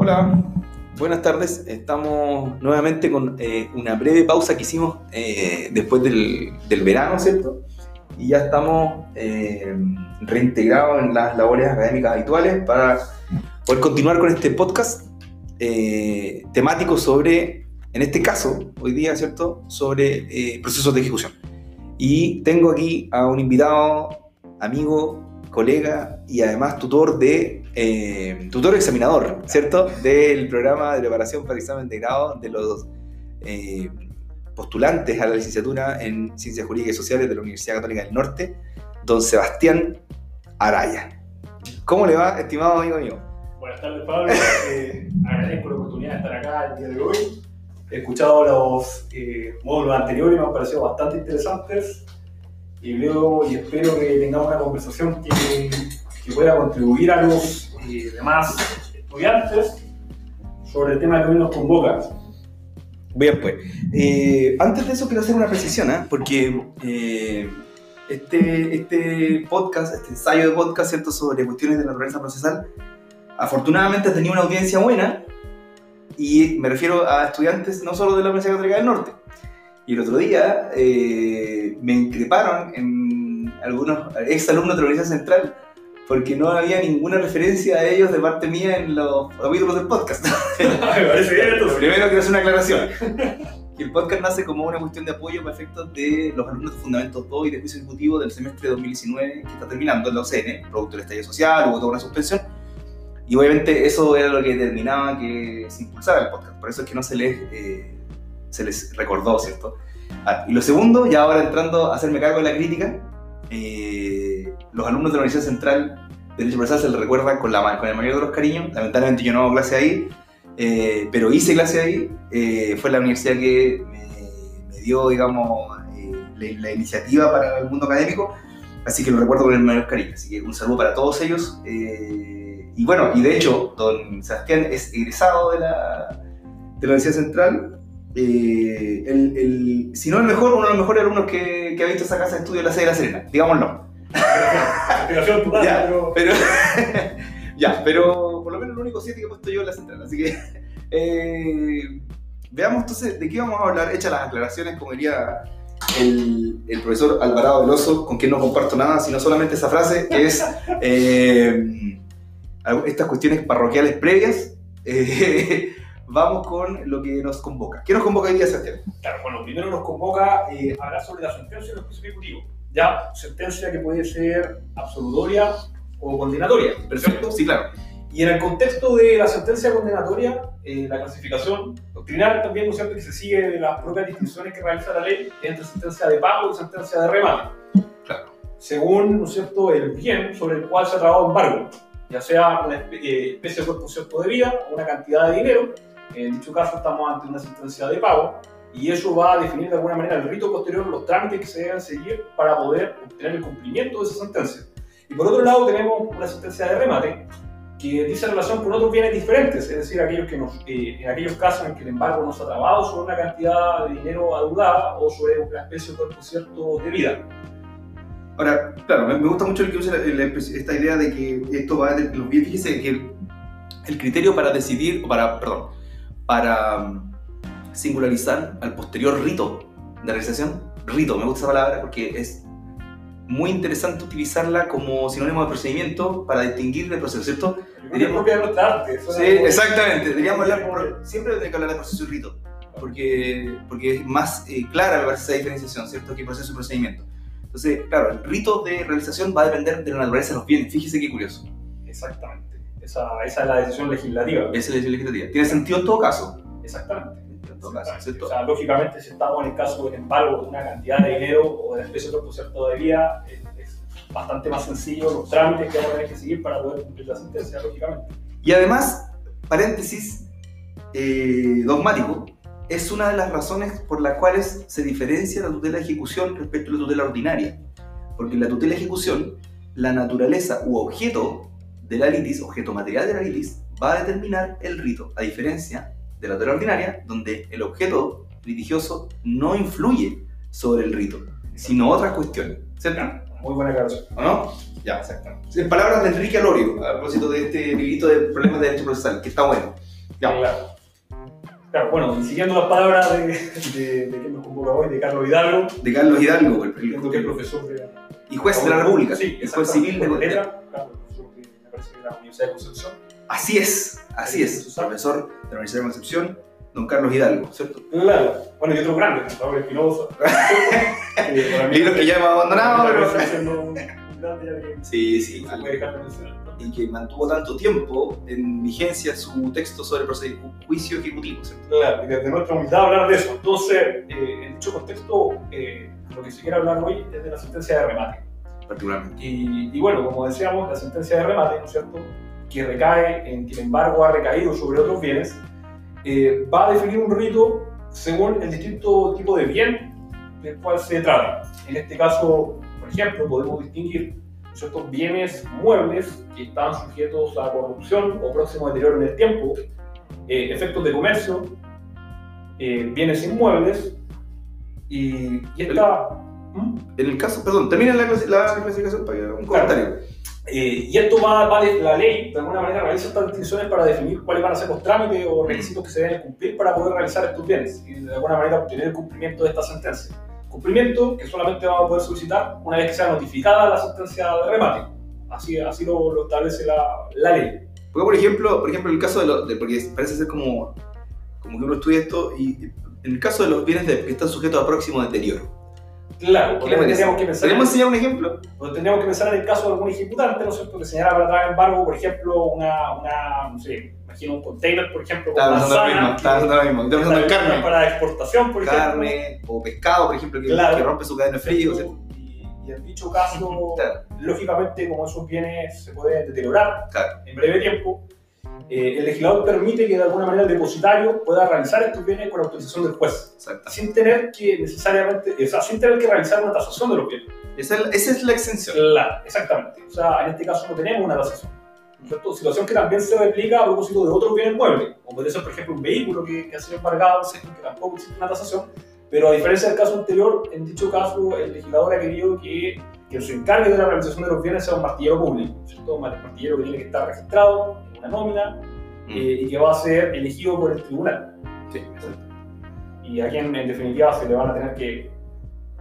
Hola, buenas tardes. Estamos nuevamente con eh, una breve pausa que hicimos eh, después del, del verano, ¿cierto? Y ya estamos eh, reintegrados en las labores académicas habituales para poder continuar con este podcast eh, temático sobre, en este caso, hoy día, ¿cierto? Sobre eh, procesos de ejecución. Y tengo aquí a un invitado, amigo, colega y además tutor de eh, tutor examinador, ¿cierto? Del programa de preparación para examen de grado de los eh, postulantes a la licenciatura en Ciencias Jurídicas y Sociales de la Universidad Católica del Norte, don Sebastián Araya. ¿Cómo le va, estimado amigo mío? Buenas tardes, Pablo. Eh, agradezco la oportunidad de estar acá el día de hoy. He escuchado los eh, módulos anteriores y me han parecido bastante interesantes. Y veo y espero que tengamos una conversación que, que pueda contribuir a los eh, demás estudiantes sobre el tema que hoy nos convoca. Bien, pues. Eh, antes de eso quiero hacer una precisión, ¿eh? porque eh, este, este podcast, este ensayo de podcast, ¿cierto?, sobre cuestiones de naturaleza procesal, afortunadamente ha tenido una audiencia buena, y me refiero a estudiantes no solo de la Universidad Católica del Norte. Y el otro día eh, me increparon en algunos ex alumnos de la Universidad Central porque no había ninguna referencia a ellos de parte mía en los capítulos del podcast. Primero quiero hacer una aclaración. Que el podcast nace como una cuestión de apoyo para efectos de los alumnos de Fundamentos 2 y de Juicio Ejecutivo del semestre 2019 que está terminando en la OCN, producto del estallido social, hubo toda una suspensión. Y obviamente eso era lo que determinaba que se impulsara el podcast. Por eso es que no se les, eh, se les recordó, ¿cierto? Ah, y lo segundo, ya ahora entrando a hacerme cargo de la crítica, eh, los alumnos de la Universidad Central de Derecho Procesal se les recuerda con, el mayor de los cariños. Lamentablemente yo no hago clase ahí, eh, pero hice clase ahí. Eh, fue la universidad que me, dio, digamos, la, la iniciativa para el mundo académico. Así que lo recuerdo con el mayor cariño. Así que un saludo para todos ellos. Y bueno, y de hecho, don Sebastián es egresado de la Universidad Central. Eh, el, el- si no el mejor, uno de los mejores alumnos que, que ha visto esa casa de estudio en la sede de la Serena, digámoslo. Ya, pero Pero, ya, pero por lo menos el único 7 que he puesto yo en la central. Así que eh, veamos entonces de qué vamos a hablar, hechas las aclaraciones, como diría el, el profesor Alvarado Veloso, con quien no comparto nada, sino solamente esa frase, que es eh, estas cuestiones parroquiales previas. eh, vamos con lo que nos convoca. ¿Qué nos convoca hoy día, Sebastián? Claro, bueno, primero nos convoca eh, hablar sobre la sentencia de los juicios ejecutivos. Ya, sentencia que puede ser absolutoria o condenatoria. Perfecto, sí, claro. Y en el contexto de la sentencia condenatoria, eh, la clasificación doctrinal también, ¿no es cierto?, que se sigue de las propias distinciones que realiza la ley entre sentencia de pago y sentencia de remate. Claro. Según, ¿no es cierto?, el bien sobre el cual se ha trabado embargo, ya sea una espe- eh, especie de cuerpo cierto de vida o una cantidad de dinero. En dicho caso, estamos ante una sentencia de pago y eso va a definir de alguna manera el rito posterior, los trámites que se deben seguir para poder obtener el cumplimiento de esa sentencia. Y por otro lado, tenemos una sentencia de remate que dice relación con otros bienes diferentes, es decir, aquellos que nos, eh, en aquellos casos en que el embargo nos ha trabado sobre una cantidad de dinero adeudada o sobre una especie de cierto de vida. Ahora, claro, me, gusta mucho el que usa esta idea de que esto va bienes. Fíjese que el, criterio para decidir, para, perdón, para mm, singularizar al posterior rito de realización, rito, me gusta esa palabra porque es muy interesante utilizarla como sinónimo de procedimiento para distinguir de proceso, ¿cierto? De nuestra arte. Sí, exactamente. Deberíamos hablar siempre hay que hablar de proceso y rito, porque, porque es más eh, clara me parece esa diferenciación, ¿cierto? Que proceso y procedimiento. Entonces, claro, el rito de realización va a depender de la naturaleza de los bienes. Fíjese qué curioso. Exactamente. Esa, esa es la decisión legislativa. Esa es la decisión legislativa. Tiene sentido en todo caso. Exactamente. En todo caso. O sea, lógicamente, si estamos en el caso del embargo de una cantidad de dinero o de especie de cuerpo cierto de vida, es, es bastante más sencillo los trámites que vamos a tener que seguir para poder cumplir la sentencia, lógicamente. Y además, paréntesis eh, dogmático, es una de las razones por las cuales se diferencia la tutela de ejecución respecto a la tutela ordinaria. Porque en la tutela de ejecución, la naturaleza u objeto de la litis, objeto material de la litis, va a determinar el rito, a diferencia de la tutela ordinaria, donde el objeto litigioso no influye sobre el rito, sino otras cuestiones. ¿Cierto? Muy buena aclaración. ¿O no? Ya. Exactamente. En palabras de Enrique Alorio, a propósito de este librito de problemas de derecho procesal, que está bueno. Ya. Claro. Claro, bueno, siguiendo las palabras de, de, de quien nos convoca hoy, de Carlos Hidalgo, De Carlos Hidalgo, el, que es el- profesor de y juez de la República, Sí, el juez civil de de parece que de la Universidad de Concepción. Así es, así es, profesor de la Universidad de Concepción, don Carlos Hidalgo, ¿cierto? Claro. Bueno, y otro grande, Raúl Espinosa. Eh, para mí- Libros que ya hemos abandonado, pero... Sí, sí, se puede dejar de mencionar. ¿no? y que mantuvo tanto tiempo en vigencia su texto sobre el juicio ejecutivo, ¿cierto? Claro, y desde nuestra humildad hablar de eso. Entonces, eh, en dicho contexto, eh, lo que se quiere hablar hoy es de la sentencia de remate. Particularmente. Y, y bueno, como decíamos, la sentencia de remate, ¿no es cierto?, que recae en quien embargo ha recaído sobre otros bienes, eh, va a definir un rito según el distinto tipo de bien del cual se trata. En este caso, por ejemplo, podemos distinguir ciertos bienes muebles que están sujetos a corrupción o próximo deterioro en el tiempo, eh, efectos de comercio, eh, bienes inmuebles y, y esta... En el caso, perdón, termina la, clasi- la clasificación para un comentario. Eh, y esto va, va de la ley, de alguna manera realiza estas distinciones para definir cuáles van a ser los trámites o requisitos que se deben cumplir para poder realizar estos bienes y de alguna manera obtener el cumplimiento de esta sentencia. Cumplimiento que solamente vamos a poder solicitar una vez que sea notificada la sentencia de remate. Así, así lo, lo establece la, la ley. Porque, por ejemplo, por ejemplo, el caso de los. de- porque parece ser como, como que uno estudia esto, y en el caso de los bienes de- que están sujetos a próximo deterioro. Claro, ¿Qué le porque tendríamos que pensar, ¿Podemos enseñar un ejemplo? tendríamos que pensar en el caso de algún ejecutante, ¿no es cierto?, que señala para traer embargo, por ejemplo, una, una no sé, imagino un container, por ejemplo, con Estaba pensando lo mismo, estaba pensando lo mismo. Estaba pensando en está carne. para exportación, por ejemplo. Carne o pescado, por ejemplo, que, Claro. que rompe su cadena de frío. Y, y en dicho caso, Claro. lógicamente, como esos bienes se pueden deteriorar Claro. en breve tiempo, eh, el legislador permite que de alguna manera el depositario pueda realizar estos bienes con autorización del juez, Exacto. sin tener que necesariamente, o sea, sin tener que realizar una tasación de los bienes. Esa es, la- esa es la exención. Claro, exactamente. O sea, en este caso no tenemos una tasación. ¿cierto? Situación que también se replica a propósito de otros bienes muebles, como puede ser, por ejemplo, un vehículo que, que ha sido embargado, que tampoco existe una tasación, pero a diferencia del caso anterior, en dicho caso, el legislador ha querido que quien se encargue de la realización de los bienes sea un martillero público, ¿cierto? Un martillero que tiene que estar registrado una nómina Mm. eh, y que va a ser elegido por el tribunal. Sí, exacto. Y a quien, en definitiva, se le van a tener que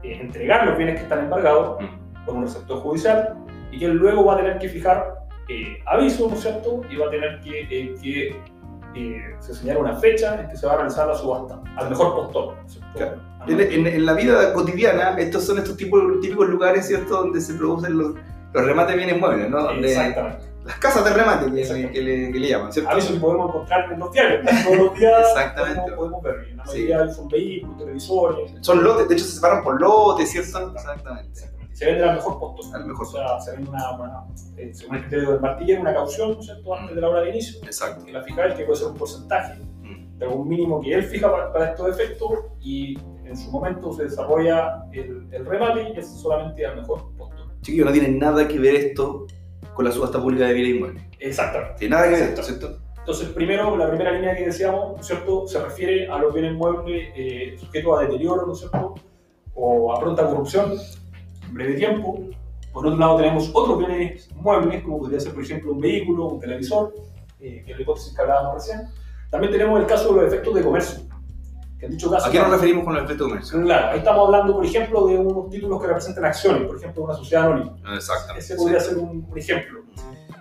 eh, entregar los bienes que están embargados Mm. por un receptor judicial y que luego va a tener que fijar eh, aviso, ¿no es cierto? Y va a tener que, eh, que se señala una fecha en que se va a realizar la subasta al mejor postor. Claro. En, mejor- en- en la vida cotidiana, estos son estos tipos, típicos lugares, ¿cierto?, donde se producen los, los remates de bienes muebles, ¿no? Donde, Exactamente. Las casas de remate que, Exacto. que le, que le llaman, ¿cierto? Aviso que podemos encontrar en los diarios. Todos los días Exactamente. podemos, podemos ver. Y La mayoría son vehículos, televisores. Son lotes, de hecho se separan por lotes, ¿cierto? Exactamente. Exactamente. Se vende al mejor postor. Al mejor O sea, se vende una, una, eh, según el criterio del martillero, una caución, ¿no es cierto? Antes de la hora de inicio. Exacto. Que la fija él, que puede ser un porcentaje Mm. de algún mínimo que él fija para, para estos efectos y en su momento se desarrolla el, el remate y es solamente al mejor postor. Chiquillos, no tiene nada que ver esto con la subasta pública de bienes inmuebles. Exactamente. Tiene nada que ver ¿cierto? Entonces, primero, la primera línea que decíamos, ¿no es cierto?, se refiere a los bienes muebles eh, sujetos a deterioro, ¿no es cierto?, o a pronta corrupción en breve tiempo. Por otro lado, tenemos otros bienes muebles, como podría ser, por ejemplo, un vehículo, un televisor, eh, que es la hipótesis que hablábamos recién. También tenemos el caso de los efectos de comercio, que en dicho caso... ¿A qué nos referimos con los efectos de comercio? Claro, ahí estamos hablando, por ejemplo, de unos títulos que representan acciones, por ejemplo, una sociedad anónima. Exactamente. Ese podría ser un, un ejemplo.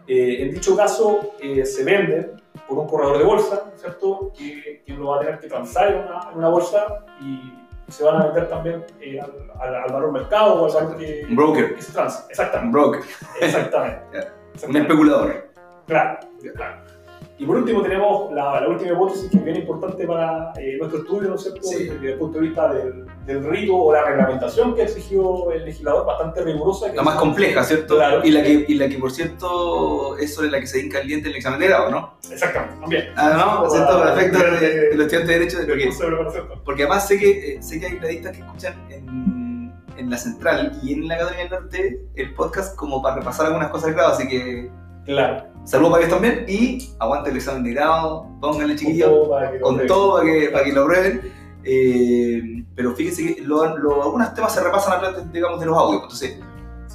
Eh, en dicho caso, eh, se venden por un corredor de bolsa, ¿cierto? Que, que lo va a tener que transar en una, en una bolsa y se van a vender también eh, al, al, al valor mercado o al valor que, Un broker. que se transa. Un Exactamente. broker, Exactamente. Un Exactamente. especulador. Claro, claro. Y por último tenemos la, la última hipótesis que es bien importante para eh, nuestro estudio, ¿no es cierto? Sí. Desde el punto de vista del, del rito o la reglamentación que exigió el legislador, bastante rigurosa. que La más compleja, ¿cierto? Claro. Y la, que, y la que, por cierto, es sobre la que se hinca el diente en el examen de grado, ¿no? Exactamente, también. Ah, ¿no? ¿Cierto? Para efectos de, los estudiantes de Derecho. Porque, de preparación. porque además sé que, eh, sé que hay periodistas que escuchan en, en la Central y en la Academia del Norte el podcast como para repasar algunas cosas del grado, así que Claro. saludos para ellos también y aguante el examen de grado, pónganle chiquillos. Con todo para que para que, para que lo prueben. Eh, pero fíjense que lo- lo- algunos temas se repasan a través, digamos, de los audios. Entonces,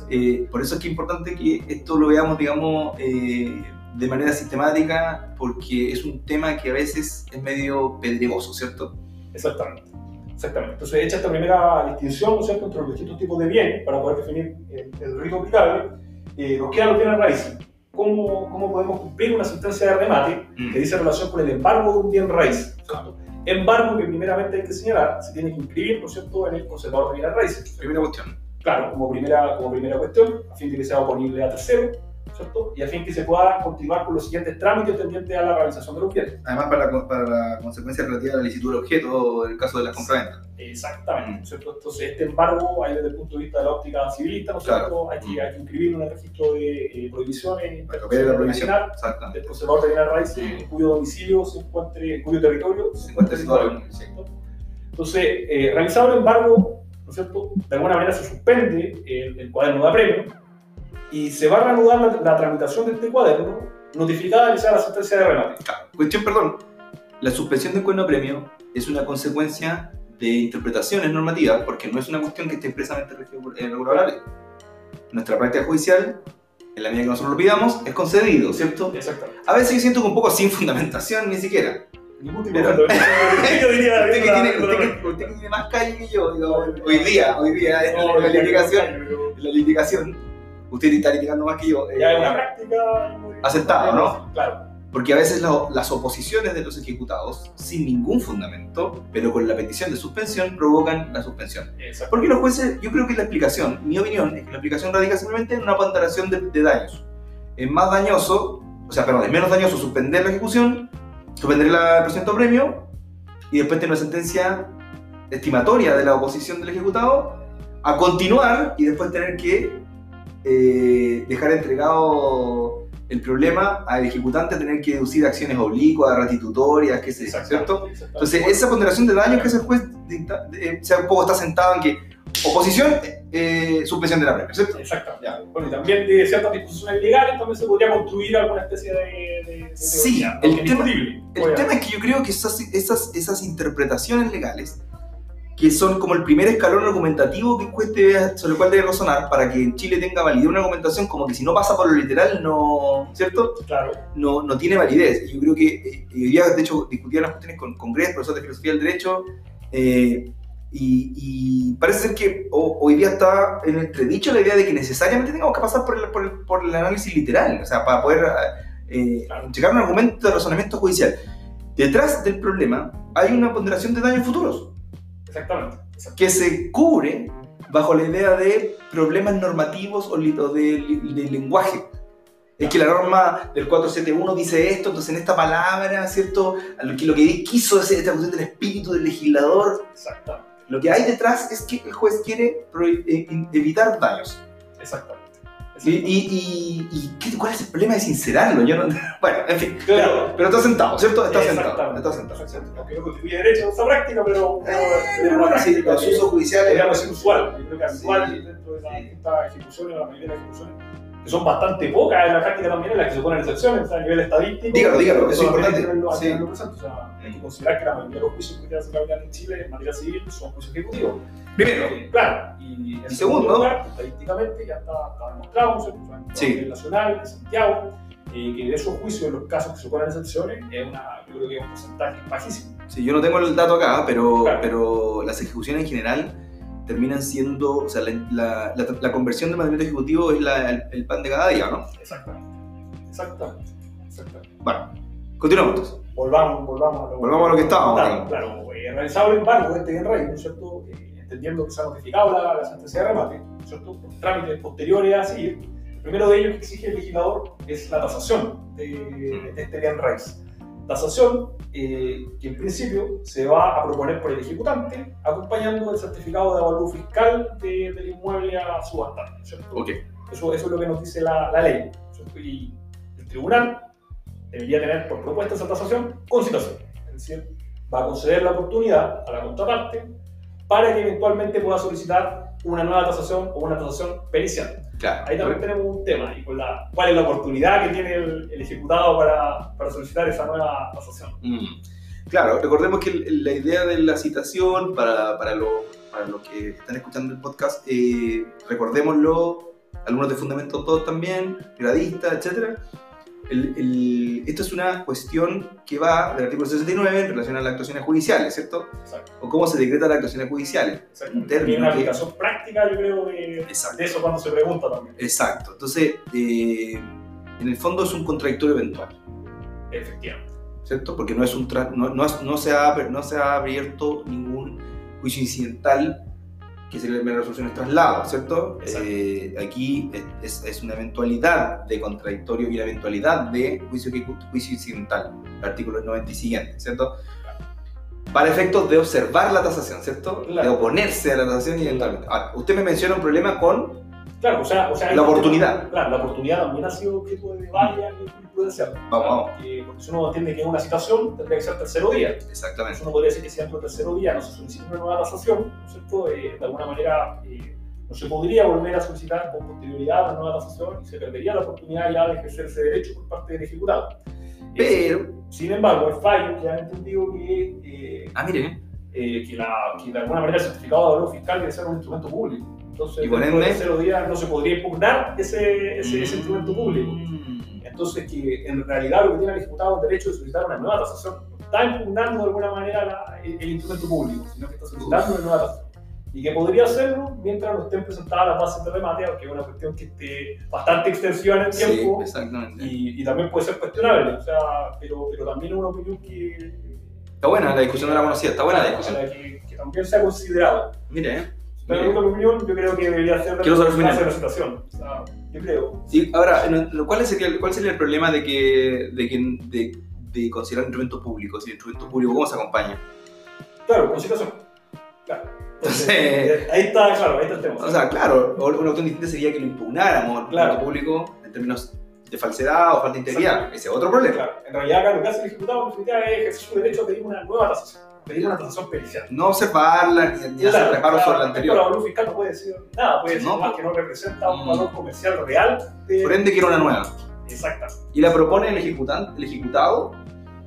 eh, por eso es que es importante que esto lo veamos, digamos, eh, de manera sistemática porque es un tema que a veces es medio pedregoso, ¿cierto? Exactamente. Exactamente. Entonces, hecha esta primera distinción, ¿no cierto?, entre los distintos tipos de bienes para poder definir el, el rito aplicable, eh, nos quedan los bienes raíces. ¿Cómo, ¿Cómo podemos cumplir una sentencia de remate Mm. que dice relación con el embargo de un bien raíz? ¿cierto? Embargo que primeramente hay que señalar, se tiene que inscribir, ¿no es cierto?, en el conservador de bienes raíces. Primera cuestión. Claro, como primera, como primera cuestión, a fin de que sea oponible a tercero, ¿cierto? Y a fin que se pueda continuar con los siguientes trámites tendientes a la realización de los bienes. Además, para la, para la consecuencia relativa a la licitud del objeto, en el caso de la compraventa. Exactamente, Mm. ¿no es ¿cierto? Entonces, este embargo, ahí desde el punto de vista de la óptica civilista, ¿no es Claro. cierto? Hay que, hay que inscribirlo en el registro de eh, prohibiciones Para que la prohibición. Exactamente. del conservador de bienes raíces en cuyo domicilio se encuentre, en cuyo territorio Se encuentra situado. Entonces, eh, realizado el embargo, ¿no es cierto? De alguna manera se suspende el, el cuaderno de apremio y se va a reanudar la, la tramitación de este cuaderno, notificada que sea la sentencia de remate. Claro. Cuestión, perdón. La suspensión del cuerno premio es una consecuencia de interpretaciones normativas, porque no es una cuestión que esté expresamente regida por- la ley. Nuestra práctica judicial, en la medida que nosotros lo pidamos, es concedido, ¿cierto? Exactamente. A veces yo siento que un poco sin fundamentación, ni siquiera. De Pero- Usted que, tiene, la- usted que- usted que tiene más calle que yo, digo, hoy día, hoy día, en la litigación, en la litigación, usted está litigando más que yo. eh, Ya es una práctica muy- Aceptada, ¿no? Claro. Porque a veces las oposiciones de los ejecutados, sin ningún fundamento, pero con la petición de suspensión, provocan la suspensión. Exacto. Porque los jueces, yo creo que la explicación, mi opinión, es que la explicación radica simplemente en una ponderación de, de daños. Es más dañoso, o sea, perdón, es menos dañoso suspender la ejecución, suspender el procedimiento premio, y después tener una sentencia estimatoria de la oposición del ejecutado, a continuar y después tener que eh, dejar entregado el problema al ejecutante, tener que deducir acciones oblicuas, restitutorias, qué sé yo, ¿cierto? Entonces, esa ponderación de daños que el juez dicta, eh, o sea, un poco está sentado en que oposición, eh, suspensión de la premia, ¿cierto? Exactamente. Ya. Bueno, y también de ciertas disposiciones legales también se podría construir alguna especie de. de, de Sí, el tema- El tema es que yo creo que esas, esas, esas interpretaciones legales, que son como el primer escalón argumentativo que debe- sobre el cual debe razonar para que en Chile tenga validez una argumentación, como que si no pasa por lo literal, no, ¿cierto? Claro. no, no tiene validez. Y Yo creo que eh, hoy día, de hecho, discutía las cuestiones con, con Gress, profesor de filosofía del derecho, eh, y, y parece ser que ho- hoy día está en entredicho la idea de que necesariamente tengamos que pasar por el, por el, por el análisis literal, o sea, para poder eh, Claro. llegar a un argumento de razonamiento judicial. Detrás del problema hay una ponderación de daños futuros Exactamente. exacto. que se cubre bajo la idea de problemas normativos o de, li- de lenguaje. Es que la norma del 471 dice esto, entonces en esta palabra, ¿cierto? Lo que, lo que quiso decir esta cuestión del espíritu del legislador, Exactamente. lo que hay detrás es que el juez quiere eh, evitar daños. Exactamente. Y, y, y- y ¿qué- ¿cuál es el problema de sincerarlo? Yo no, bueno, en fin, Claro. pero, pero está sentado, ¿cierto? Está sentado, está sentado. Aunque no contribuye derecho a esa práctica, pero. pero- pero Eh, una bueno, sí, los usos judiciales, podríamos decir usual. Yo creo que Sí. dentro de las Sí. distintas ejecuciones, la mayoría de las ejecuciones, que son bastante pocas en la práctica también, en las que se ponen excepciones, o sea, a nivel estadístico. Dígalo, dígalo, eso es importante. tenerlo- Sí. O sea, hay que considerar que la mayoría de los juicios que se realizan en Chile en materia civil son juicios ejecutivos. primero, Eh, claro, y en Y segundo- lugar, estadísticamente ya está, está demostrado. O sea, en Sí. a nivel nacional, en Santiago, eh, que de esos juicios, en los casos que se ponen excepciones, es una, yo creo que es un porcentaje bajísimo. Sí, yo no tengo el dato acá, pero, Claro. pero las ejecuciones en general terminan siendo, o sea, la, la- la- la conversión del mandamiento ejecutivo es el, el pan de cada día, ¿no? Exactamente. Exactamente. Exactamente. Bueno, continuamos entonces. Volvamos, volvamos a lo, Volvamos a lo que estábamos, Claro, claro eh, realizado el embargo de este bien rey, ¿no es cierto? Eh, entendiendo que se ha notificado la, la sentencia de remate, ¿no es cierto? Por trámites posteriores a seguir. El primero de ellos que exige el legislador es la tasación de, de este bien raíz. Tasación eh, que en principio se va a proponer por el ejecutante, acompañando el certificado de avalúo fiscal de- del inmueble a subastar, ¿no es cierto? Ok. Eso, eso es lo que nos dice la, la ley. ¿cierto? Y el tribunal debería tener por propuesta esa tasación con citación. Es decir, va a conceder la oportunidad a la contraparte para que eventualmente pueda solicitar una nueva tasación o una tasación pericial. Claro. Ahí también tenemos un tema, y con la, cuál es la oportunidad que tiene el, el ejecutado para, para solicitar esa nueva tasación. Mm. Claro, recordemos que la idea de la citación, para, para, lo- para los que están escuchando el podcast, eh, recordémoslo, algunos de Fundamento 2 también, gradistas, etc. el- el- esto es una cuestión que va del artículo 69 en relación a las actuaciones judiciales, ¿cierto? Exacto. O cómo se decretan las actuaciones judiciales. Término Tiene una que- aplicación práctica, yo creo, de, Exacto. de eso cuando se pregunta también. Exacto. Entonces, eh, en el fondo es un contradictorio eventual, Efectivamente. ¿cierto? Porque no, es un tra- no, no se ha, no se ha abierto ningún juicio incidental que se le resolución de traslado, ¿cierto? Eh, aquí es, es una eventualidad de contradictorio y una eventualidad de juicio, incidental, el artículo 90 y siguiente, ¿cierto? Para efectos de observar la tasación, ¿cierto? Claro. De oponerse a la tasación y eventualmente. Ahora, usted me menciona un problema con Claro, o sea, o sea La ahí- oportunidad. Claro, la oportunidad también ha sido objeto de varias jurisprudencias. Vamos, vamos. Porque, porque si uno entiende que es una citación, tendría que ser tercero día. Exactamente. Entonces uno podría decir que si dentro del tercero día no se solicita una nueva tasación, ¿no es cierto? Eh, de alguna manera eh, no se podría volver a solicitar con posterioridad una nueva tasación y se perdería la oportunidad ya de ejercer ese derecho por parte del ejecutado. Eh, Pero, sin embargo, es fallo que han entendido que, eh, ah, mire, eh, que, la, que de alguna manera el certificado de valor fiscal debe ser un instrumento público. Entonces, Y por ende- tercero día no se podría impugnar ese, ese, ese instrumento público. Mm. Entonces, que en realidad lo que tiene el ejecutado es derecho de solicitar una nueva tasación. No está impugnando de alguna manera la- el, el instrumento público, sino que está solicitando una nueva tasación. Y que podría hacerlo mientras no estén presentadas las bases de remate, aunque es una cuestión que esté bastante extensiva en el Sí, tiempo exactamente. y, y también puede ser cuestionable. O sea, pero, pero también es una opinión que. Está buena la discusión, no la conocía, está buena la discusión. a la que, que también se ha considerado. Mire, ¿eh? Pero en mi opinión, yo creo que debería ser Quiero saber una opinión. presentación. O sea, yo creo. Y ahora, ¿cuál sería, el- ¿cuál sería el problema de que, de, que, de, de considerar un instrumento público? Si el instrumento público, ¿cómo se acompaña? Claro, conciliación. Claro. Entonces, Entonces- ahí está, claro, ahí está el tema. O sea, claro, una opción distinta sería que lo impugnáramos al Claro. instrumento público en términos de falsedad o falta de integridad. Ese es otro problema. Claro, en realidad, acá lo que hace el ejecutado en definitiva es ejercer su derecho a pedir una nueva tasación, pedir una tasación pericial. No observarla ni, ni hacer Claro, reparos sobre la La anterior. valor fiscal no puede decir nada, puede decir No, más pues. que no representa un Mm. valor comercial real. De... Por ende, quiero una nueva. Exacta. Y la propone el, ejecutante, el ejecutado.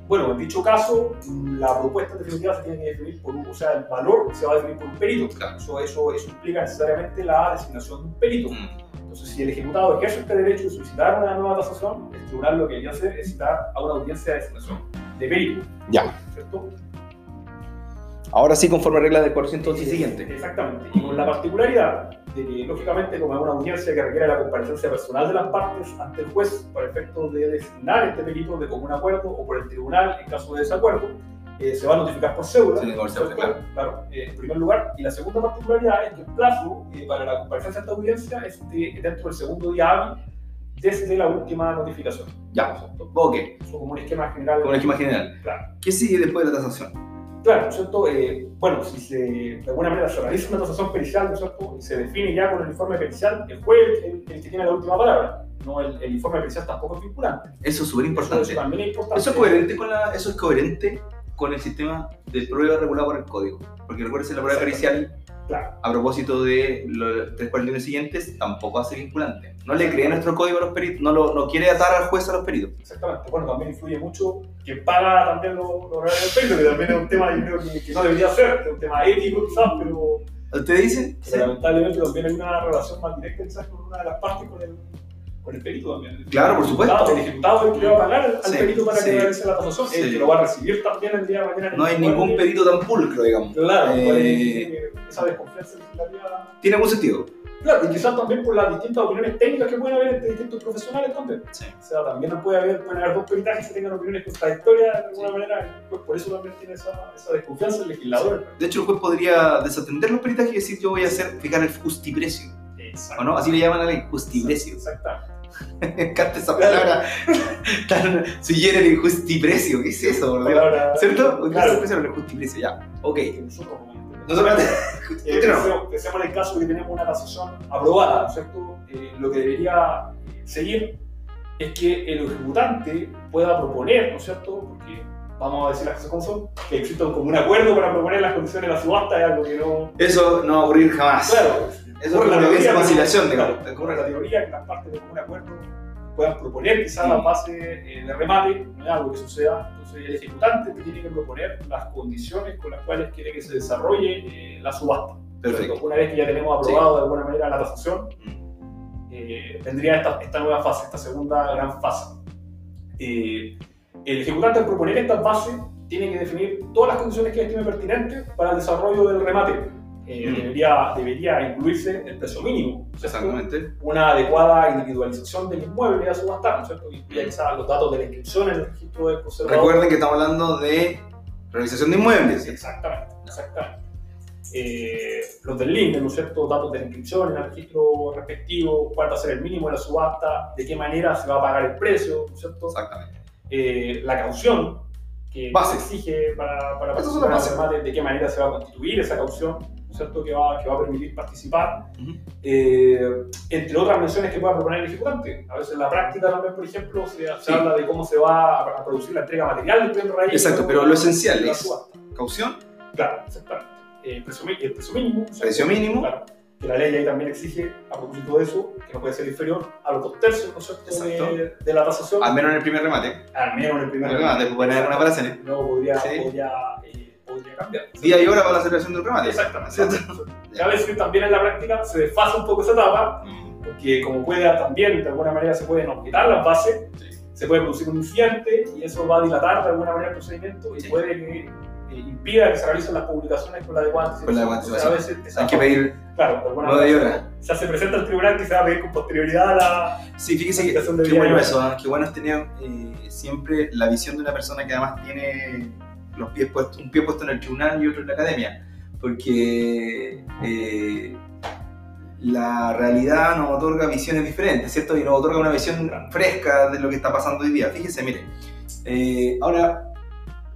Bueno, en dicho caso, la propuesta definitiva se tiene que definir por un, o sea, el valor se va a definir por un perito. Claro. Eso, eso, eso implica necesariamente la designación de un perito. Mm. Entonces, si el ejecutado ejerce este derecho de solicitar una nueva tasación, el tribunal lo que debería hacer es citar a una audiencia de designación de perito. Ya. ¿Cierto? Ahora sí, conforme a reglas del 411 y siguiente. Exactamente. Y con la particularidad de que, lógicamente, como es una audiencia que requiere la comparecencia personal de las partes ante el juez para efecto de designar este perito de común acuerdo o por el tribunal en caso de desacuerdo, eh, se va a notificar por cédula. Sí, por cédula, ¿cierto? Claro, eh, en primer lugar. Y la segunda particularidad es que el plazo eh, para la comparecencia ante audiencia es de- dentro del segundo día hábil desde la última notificación. Ya. Ok, Eso como un esquema general. como el esquema general. Claro. ¿Qué sigue después de la tasación? Claro, ¿no es cierto? Eh, bueno, si se, de alguna manera se realiza una tasación pericial, ¿no es cierto? Y se define ya con el informe pericial, el juez es el, el que tiene la última palabra. No, el, el informe pericial tampoco es vinculante. Eso es súper importante. eso también es importante. Eso es coherente con la, eso es coherente con el sistema de prueba regulado por el código. Porque recuerden la prueba pericial, Claro, a propósito de los tres cuarentena siguientes, tampoco hace vinculante. No le cree nuestro código a los peritos, no, lo, no quiere atar al juez a los peritos. exactamente. Bueno, también influye mucho quien paga también los horarios del perito, que también es un tema, yo creo que, que no debería ser, es un tema ético quizás, pero, ¿Ustedes dicen? pero lamentablemente también hay una relación más directa quizás con una de las partes, con el, con el perito también. Claro, por supuesto. El ejecutado es el que le va a pagar al, Sí, perito para sí, que realice la tasación, sí. el que lo va a recibir también el día de mañana. No hay ningún perito tan pulcro, digamos. Claro, Eh, por ahí, esa desconfianza legislativa. Tiene algún sentido. Claro, y quizás también por las distintas opiniones técnicas que pueden haber entre distintos profesionales también. Sí. O sea, también puede haber, pueden haber dos peritajes que tengan opiniones contradictorias de alguna manera, pues por eso también tiene esa, esa desconfianza el legislador. De hecho, el juez podría desatender los peritajes y decir yo voy a hacer fijar el justiprecio. Exacto. ¿O no? Así le llaman a la ley, justiprecio. Exactamente. Me encanta esa palabra tan sui generis, justiprecio. ¿Qué es eso, por Dios? Palabra- ¿Cierto? ¿Qué Claro. es el justiprecio? Ya. Ok. nosotros como Nosotros Eh, Continuamos. pensemos, pensemos en el caso que tenemos una tasación aprobada, ¿no es ¿cierto? Eh, lo que debería eh, seguir es que el ejecutante pueda proponer, ¿no es cierto? Porque vamos a decir las cosas como son, que exista un común acuerdo para proponer las condiciones de la subasta, es algo que no. Eso no va a ocurrir jamás. Claro, Eso ocurre es en una evidencia de teoría, conciliación, pero- digamos. claro, ocurre la teoría que las partes de común acuerdo puedan proponer quizás Mm. la base eh, de remate, no es algo que suceda. Entonces el ejecutante te tiene que proponer las condiciones con las cuales quiere que se desarrolle eh, la subasta. Perfecto. Una vez que ya tenemos aprobado de alguna manera la tasación, Mm. eh, vendría esta, esta nueva fase, esta segunda gran fase. Eh, el ejecutante al proponer estas bases tiene que definir todas las condiciones que estime pertinentes para el desarrollo del remate. Eh, Mm. debería, debería incluirse el precio mínimo, ¿cierto? Exactamente. una adecuada individualización del inmueble a subastar, ¿no es cierto? Que incluya quizás los datos de la inscripción en el registro del conservador. Recuerden que estamos hablando de realización de inmuebles. Exactamente, exactamente. Eh, los del link, ¿no es cierto? Datos de la inscripción en el registro respectivo, cuál va a ser el mínimo de la subasta, de qué manera se va a pagar el precio, ¿no es cierto? Exactamente. Eh, la caución que se exige para, para Esas son las el remate, de qué manera se va a constituir esa caución, ¿no es cierto? Que va, que va a permitir participar. Ujú. Eh, entre otras menciones que pueda proponer el ejecutante. A veces en la práctica también, por ejemplo, se, se Sí. habla de cómo se va a, producir la entrega material del bien raíz. Exacto, pero lo esencial es- subasta. Caución, Claro, exactamente. Eh, precio, el precio mínimo. precio mínimo. Claro. Que la ley ahí también exige, a propósito de eso, que no puede ser inferior a los dos tercios, ¿no. De, de la tasación. Al menos en el primer remate. Al menos en el primer El remate, pues pueden haber una. Luego podría, Sí. podría, eh, podría cambiar. Día y hora para la celebración del remate. Exactamente. A veces también en la práctica se desfasa un poco esa etapa, Mm, porque como pueda también de alguna manera se pueden objetar las bases, Sí. se puede producir un incidente y eso va a dilatar de alguna manera el procedimiento y Sí. puede que eh, impida que se realicen las publicaciones con la adecuada Con la adecuada Entonces, a veces Hay que pedir claro, de alguna manera horas. ya se presenta al tribunal que se va a pedir con posterioridad a la Sí, fíjese que qué bueno hora. eso, ¿ah? qué bueno es tener eh, siempre la visión de una persona que además tiene los pies puestos, un pie puesto en el tribunal y otro en la academia, porque eh, la realidad nos otorga visiones diferentes, ¿cierto? Y nos otorga una visión fresca de lo que está pasando hoy día. Fíjese, mire, eh, ahora,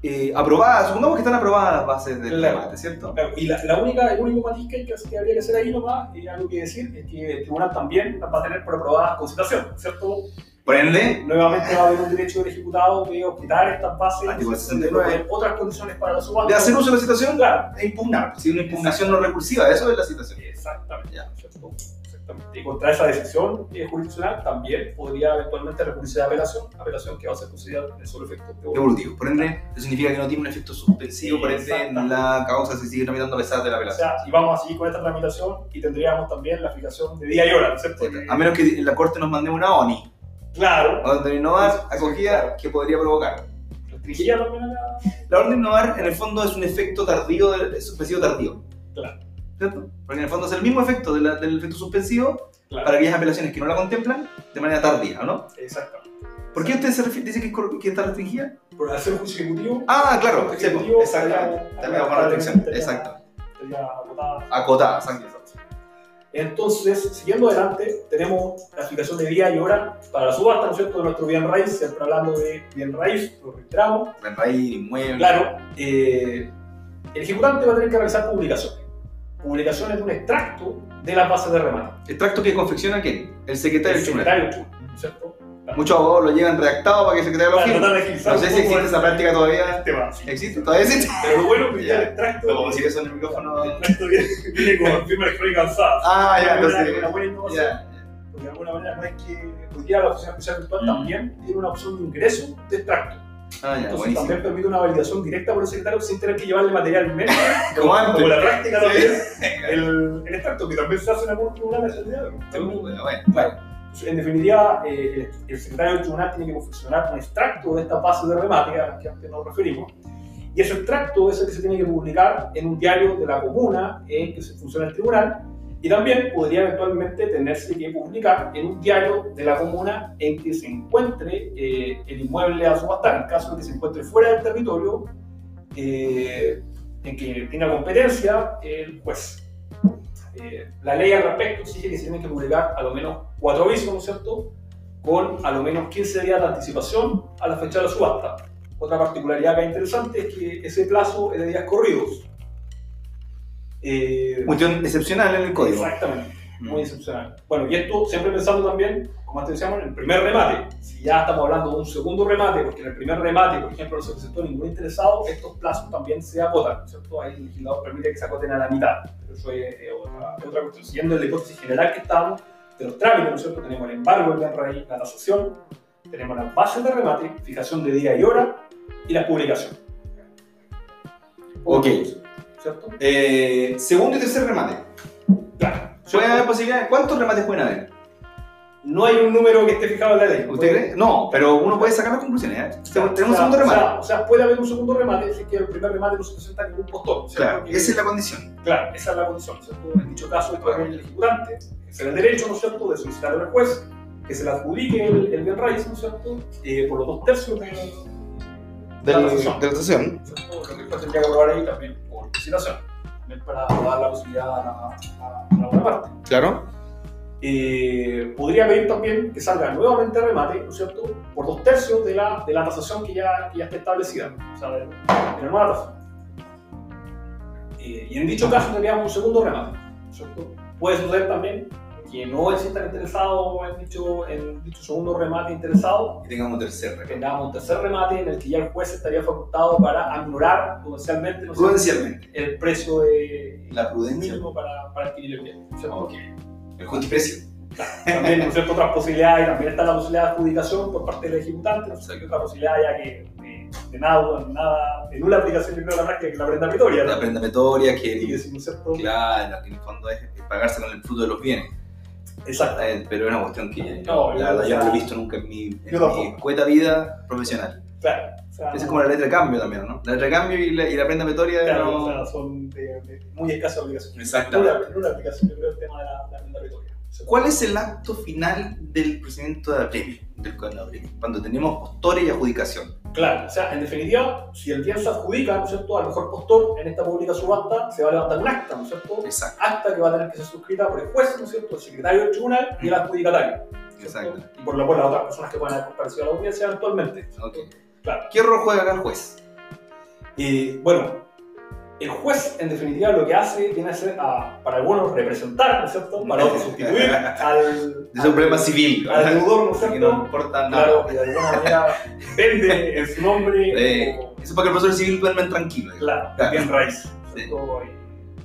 eh, aprobadas, supongamos que están aprobadas las bases del Claro. debate, ¿cierto? Claro, y la, la única, el único matiz que, que, que habría que hacer ahí nomás, y algo que decir, es que el tribunal también va a tener por aprobada concitación, ¿cierto? Por ende, Nuevamente va a haber un derecho del ejecutado de objetar estas bases, Artículo de 69. proponer otras condiciones para la subasta. de hacer uso de la situación, Claro, es impugnable. Si una impugnación no recursiva, eso es la situación. exactamente. Ya. Exactamente. Y contra esa decisión eh, jurisdiccional también podría eventualmente recurrirse a apelación, apelación que va a ser considerada en el solo efecto Evolutivo. Por ende, eso significa que no tiene un efecto suspensivo, por ende, la causa se sigue tramitando a pesar de la O apelación. sea, y vamos a seguir con esta tramitación y tendríamos también la fijación de día y hora, ¿no es cierto? A menos que en la corte nos mandemos una ONI, Claro. orden de innovar, acogida, que podría provocar. Restringía a la... La orden de innovar, en el fondo, es un efecto tardío, es suspensivo tardío. Claro. ¿Cierto? Porque en el fondo es el mismo efecto de la- del efecto suspensivo Claro. para aquellas apelaciones que no la contemplan de manera tardía, ¿no? Exactamente. ¿Por qué usted se refiere, dice que, que está restringida? Por hacer un juicio ejecutivo, Ah, claro, Ejecutivo, pues, estaría- También bajo restricción, estaría- exacto. estaría agotada. Acotada, exacto. Entonces, siguiendo adelante, tenemos la fijación de día y hora para la subasta, ¿no es cierto?, de nuestro bien raíz, siempre hablando de bien raíz, lo reiteramos. En raíz, inmueble. Claro, eh, el ejecutante va a tener que realizar publicaciones. Publicaciones de un extracto de la base de remate. ¿Extracto que confecciona quién? El secretario El secretario ¿no es cierto? Muchos abogados lo llevan redactado para que el secretario lo firme. No sé si existe esa práctica todavía. sí. ¿Existe? ¿Todavía existe? Pero bueno es que Ya. el extracto. No puedo decir eso en el micrófono. El viene, con firma electrónica avanzada. Ah, ya, entonces. Porque de alguna manera no es que hoy día la oficina especial virtual Mm. también tiene una opción de ingreso de extracto. Ah, ya, Entonces buenísimo. también permite una validación directa por el secretario sin tener que llevarle material menos. Como antes. Como la práctica también. El, el extracto que también se hace en algunos tribunales el día de hoy. Bueno, bueno. En definitiva, eh, el, el secretario del tribunal tiene que confeccionar un extracto de estas bases de remate a las que antes nos referimos. Y ese extracto es el que se tiene que publicar en un diario de la comuna en que se funciona el tribunal. Y también podría eventualmente tenerse que publicar en un diario de la comuna en que se encuentre eh, el inmueble a subastar, en caso de que se encuentre fuera del territorio eh, en que tenga competencia el juez. Eh, la ley al respecto exige que se tienen que publicar a lo menos cuatro avisos, ¿no es cierto? Con a lo menos 15 días de anticipación a la fecha de la subasta. Otra particularidad que es interesante es que ese plazo es de días corridos. Eh, Cuestión excepcional en el código. Exactamente, Mm. muy excepcional. Bueno, y esto siempre pensando también, como antes decíamos, en el primer remate. Si ya estamos hablando de un segundo remate, porque en el primer remate, por ejemplo, no se presentó ningún interesado, estos plazos también se acotan, ¿cierto? Ahí el legislador permite que se acoten a la mitad. Pero eso es eh, otra, otra cuestión. Siguiendo la hipótesis general que estamos, de los trámites, ¿no es cierto? Tenemos el embargo del raíz, la tasación, tenemos las bases de remate, fijación de día y hora y la publicación. Ok. ¿Cierto? Eh, segundo y tercer remate. Claro. ¿Puede haber posibilidades? ¿Cuántos remates pueden haber? no hay un número que esté fijado en la ley. ¿Usted cree? No, pero uno puede sacar las conclusiones. ¿eh? Claro, Tenemos o un sea, segundo o remate. sea, o sea, puede haber un segundo remate si es que el primer remate no se presenta ningún postor. ¿cierto? Claro, esa es la condición. Claro, esa es la condición, ¿cierto? En dicho caso, esto es el ejecutante, es el derecho, ¿no es cierto?, de solicitar al juez que se le adjudique el, el bien raíz, ¿no es cierto?, eh, por los dos tercios de, De La la, tasación. de la que el juez tendría que aprobar ahí también por también para dar la posibilidad a la, a- a la otra parte. Claro. Eh, podría pedir también que salga nuevamente remate, ¿no es cierto?, por dos tercios de la, de la tasación que ya, que ya está establecida, o sea, de, de la nueva tasa. Eh, y en dicho caso tendríamos un segundo remate, ¿no es cierto? Puede suceder también que no existan interesados en dicho, en dicho segundo remate interesado, Y tengamos un tercer remate. tengamos un tercer remate en el que ya el juez estaría facultado para anular prudencialmente ¿no? Prudencialmente. el precio de, La prudencia. mínimo para, para adquirir el bien. ¿no es cierto? Ok. El justiprecio. También, ¿no cierto? Otras posibilidades, también está la posibilidad de adjudicación por parte del ejecutante, ¿no es cierto? otra posibilidad ya que de, de nada, nada, en una aplicación yo creo la práctica que la prenda pretoria, La ¿no? prenda metoria que. decir, ¿no es cierto? Claro, que en el fondo es pagarse con el fruto de los bienes. Exacto. Eh, Pero es una cuestión que No, la verdad, yo no lo he visto nunca en mi, en mi escueta vida profesional. Claro. O sea, Esa es como la letra de cambio también, ¿no? La letra de cambio y la, y la prenda metoria claro, no- o sea, son de, de muy escasas obligaciones. Exactamente. En una, en una aplicación yo creo el tema de la, la. ¿Cuál es el acto final del procedimiento de apremio, del código de apremio? Cuando tenemos postores y adjudicación. Claro, o sea, en definitiva, si el bien se adjudica, ¿no es cierto?, al mejor postor en esta pública subasta, se va a levantar un acta, ¿no es cierto? Exacto, Acta que va a tener que ser suscrita por el juez, ¿no es cierto?, el secretario del tribunal y el adjudicatario. ¿cierto? exacto. Y por lo cual las otras personas que puedan haber comparecido a la audiencia eventualmente. Ok. Claro. ¿Qué rol juega acá el juez? Y bueno, el juez, en definitiva, lo que hace viene a ser, a, para algunos, representar, ¿no es cierto?, para otros, sustituir al. Es un problema civil. Al deudor, ¿no es Así que no cierto? importa nada. Claro, que de alguna manera vende en su nombre. Eh, o- eso es para que el profesor civil duerman tranquilo. Claro, Claro. bien raíz. ¿no es Sí. cierto?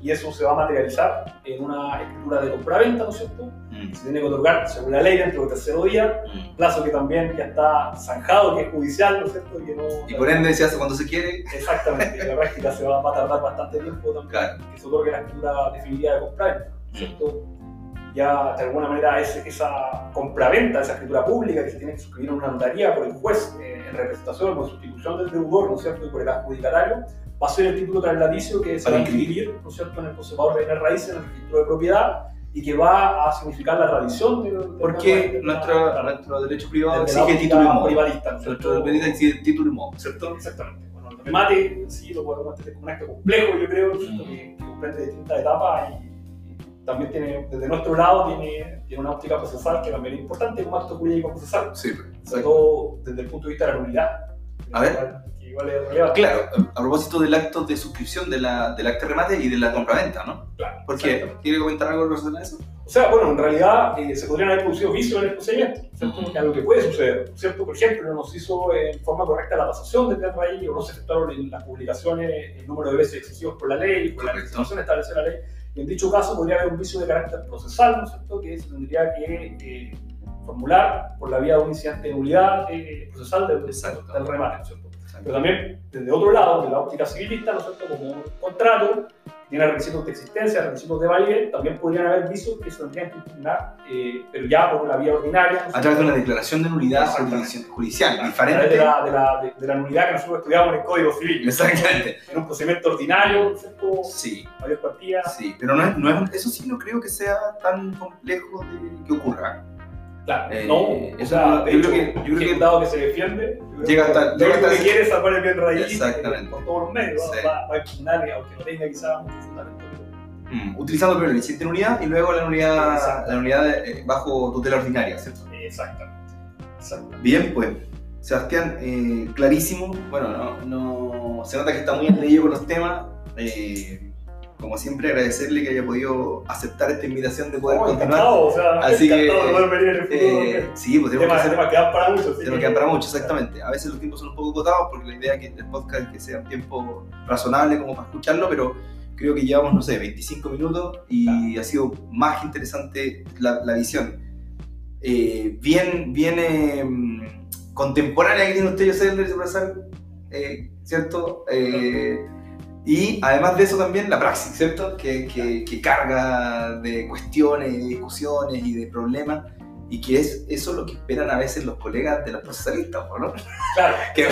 Y eso se va a materializar en una escritura de compraventa, ¿no es cierto? Mm, Se tiene que otorgar, según la ley, dentro del tercero día, mm. plazo que también ya está zanjado, que es judicial, ¿no es cierto? Que no, Y por ende se hace cuando se quiere. Exactamente, en la práctica se va, va a tardar bastante tiempo también Claro. que se otorgue la escritura definitiva de compraventa, ¿no es cierto? Ya de alguna manera ese- esa compraventa, esa escritura pública que se tiene que suscribir en una notaría por el juez eh, en representación o en sustitución del deudor, ¿no es cierto? Y por el adjudicatario, va a ser el título traslaticio que se va a inscribir. inscribir, ¿no es cierto?, en el conservador de bienes raíces, en el registro de propiedad y que va a significar la tradición del. del Porque de la- nuestro, claro, nuestro derecho privado de exige título y modo. privatista, ¿no es Nuestro derecho exige título y modo. ¿cierto? Exactamente. Bueno, el remate sí lo podemos entender como un acto complejo, yo creo, que, comprende distintas etapas y, también tiene, desde nuestro lado, tiene, tiene una óptica procesal que también es importante como acto jurídico procesal, Sí, sobre todo desde el punto de vista de la nulidad. A ver. Igual- Que igual es relevante. Claro, a propósito del acto de suscripción de la, del acta de remate y de la compraventa, ¿no? Claro, ¿Por qué? ¿Quiere comentar algo relacionado a eso? O sea, bueno, en realidad eh, se podrían haber producido vicios en el procedimiento, ¿cierto? Que es algo que puede suceder, ¿cierto? Por ejemplo, no nos hizo en forma correcta la tasación del bien raíz o no se efectuaron en las publicaciones el número de veces exigidos por la ley, por la legislación establecida la ley. Y en dicho caso podría haber un vicio de carácter procesal, ¿no es cierto? Que se tendría que eh, formular por la vía de un incidente de nulidad eh, procesal del, del remate, ¿no es cierto? Pero también, desde otro lado, de la óptica civilista, ¿no es cierto? Como un contrato, tiene requisitos de existencia, requisitos de validez, también podrían haber vicios que se tendrían que impugnar, eh, pero ya por una vía ordinaria. ¿no A través de una declaración de nulidad judicial, A través diferente. de la, de, la, de, de la nulidad que nosotros estudiamos en el Código Civil. Exactamente. En un procedimiento ordinario, ¿no es cierto? Sí, Mayor cuantía. sí, pero no es, no es, eso sí no creo que sea tan complejo de que ocurra. Claro, Eh, no. O eso sea, yo de creo hecho, que- yo creo que- ejecutado que se defiende, Llega hasta- llega hasta que ese- quiere salvar el bien raíz Exactamente. por todos los medios, ¿no? Sí. va, va a impugnar, aunque no tenga quizás mucho fundamento. Mm, Utilizando primero el incidente de nulidad y luego la Exacto. la nulidad eh, bajo tutela ordinaria, ¿cierto? Exactamente. Exactamente. Bien, pues, Sebastián, eh, clarísimo. Bueno, no, no- se nota que está muy leído con los temas. Eh, como siempre, agradecerle que haya podido aceptar esta invitación de poder No, continuar. o sea, Así que, poder venir. Eh, sí, pues tenemos que hacer para mucho. Tenemos que- para mucho, exactamente. A veces los tiempos son un poco acotados porque la idea es que el podcast es que sea un tiempo razonable como para escucharlo, pero creo que llevamos, no sé, 25 minutos y ha sido más interesante la, la visión. Eh, bien, bien eh, contemporánea que tiene usted, José Procesal, eh, ¿cierto? Eh, y además de eso también la praxis, ¿cierto? Que, que- que carga de cuestiones, de discusiones y de problemas Y que es eso lo que esperan a veces los colegas de los procesalistas, ¿o ¿no? Claro. Que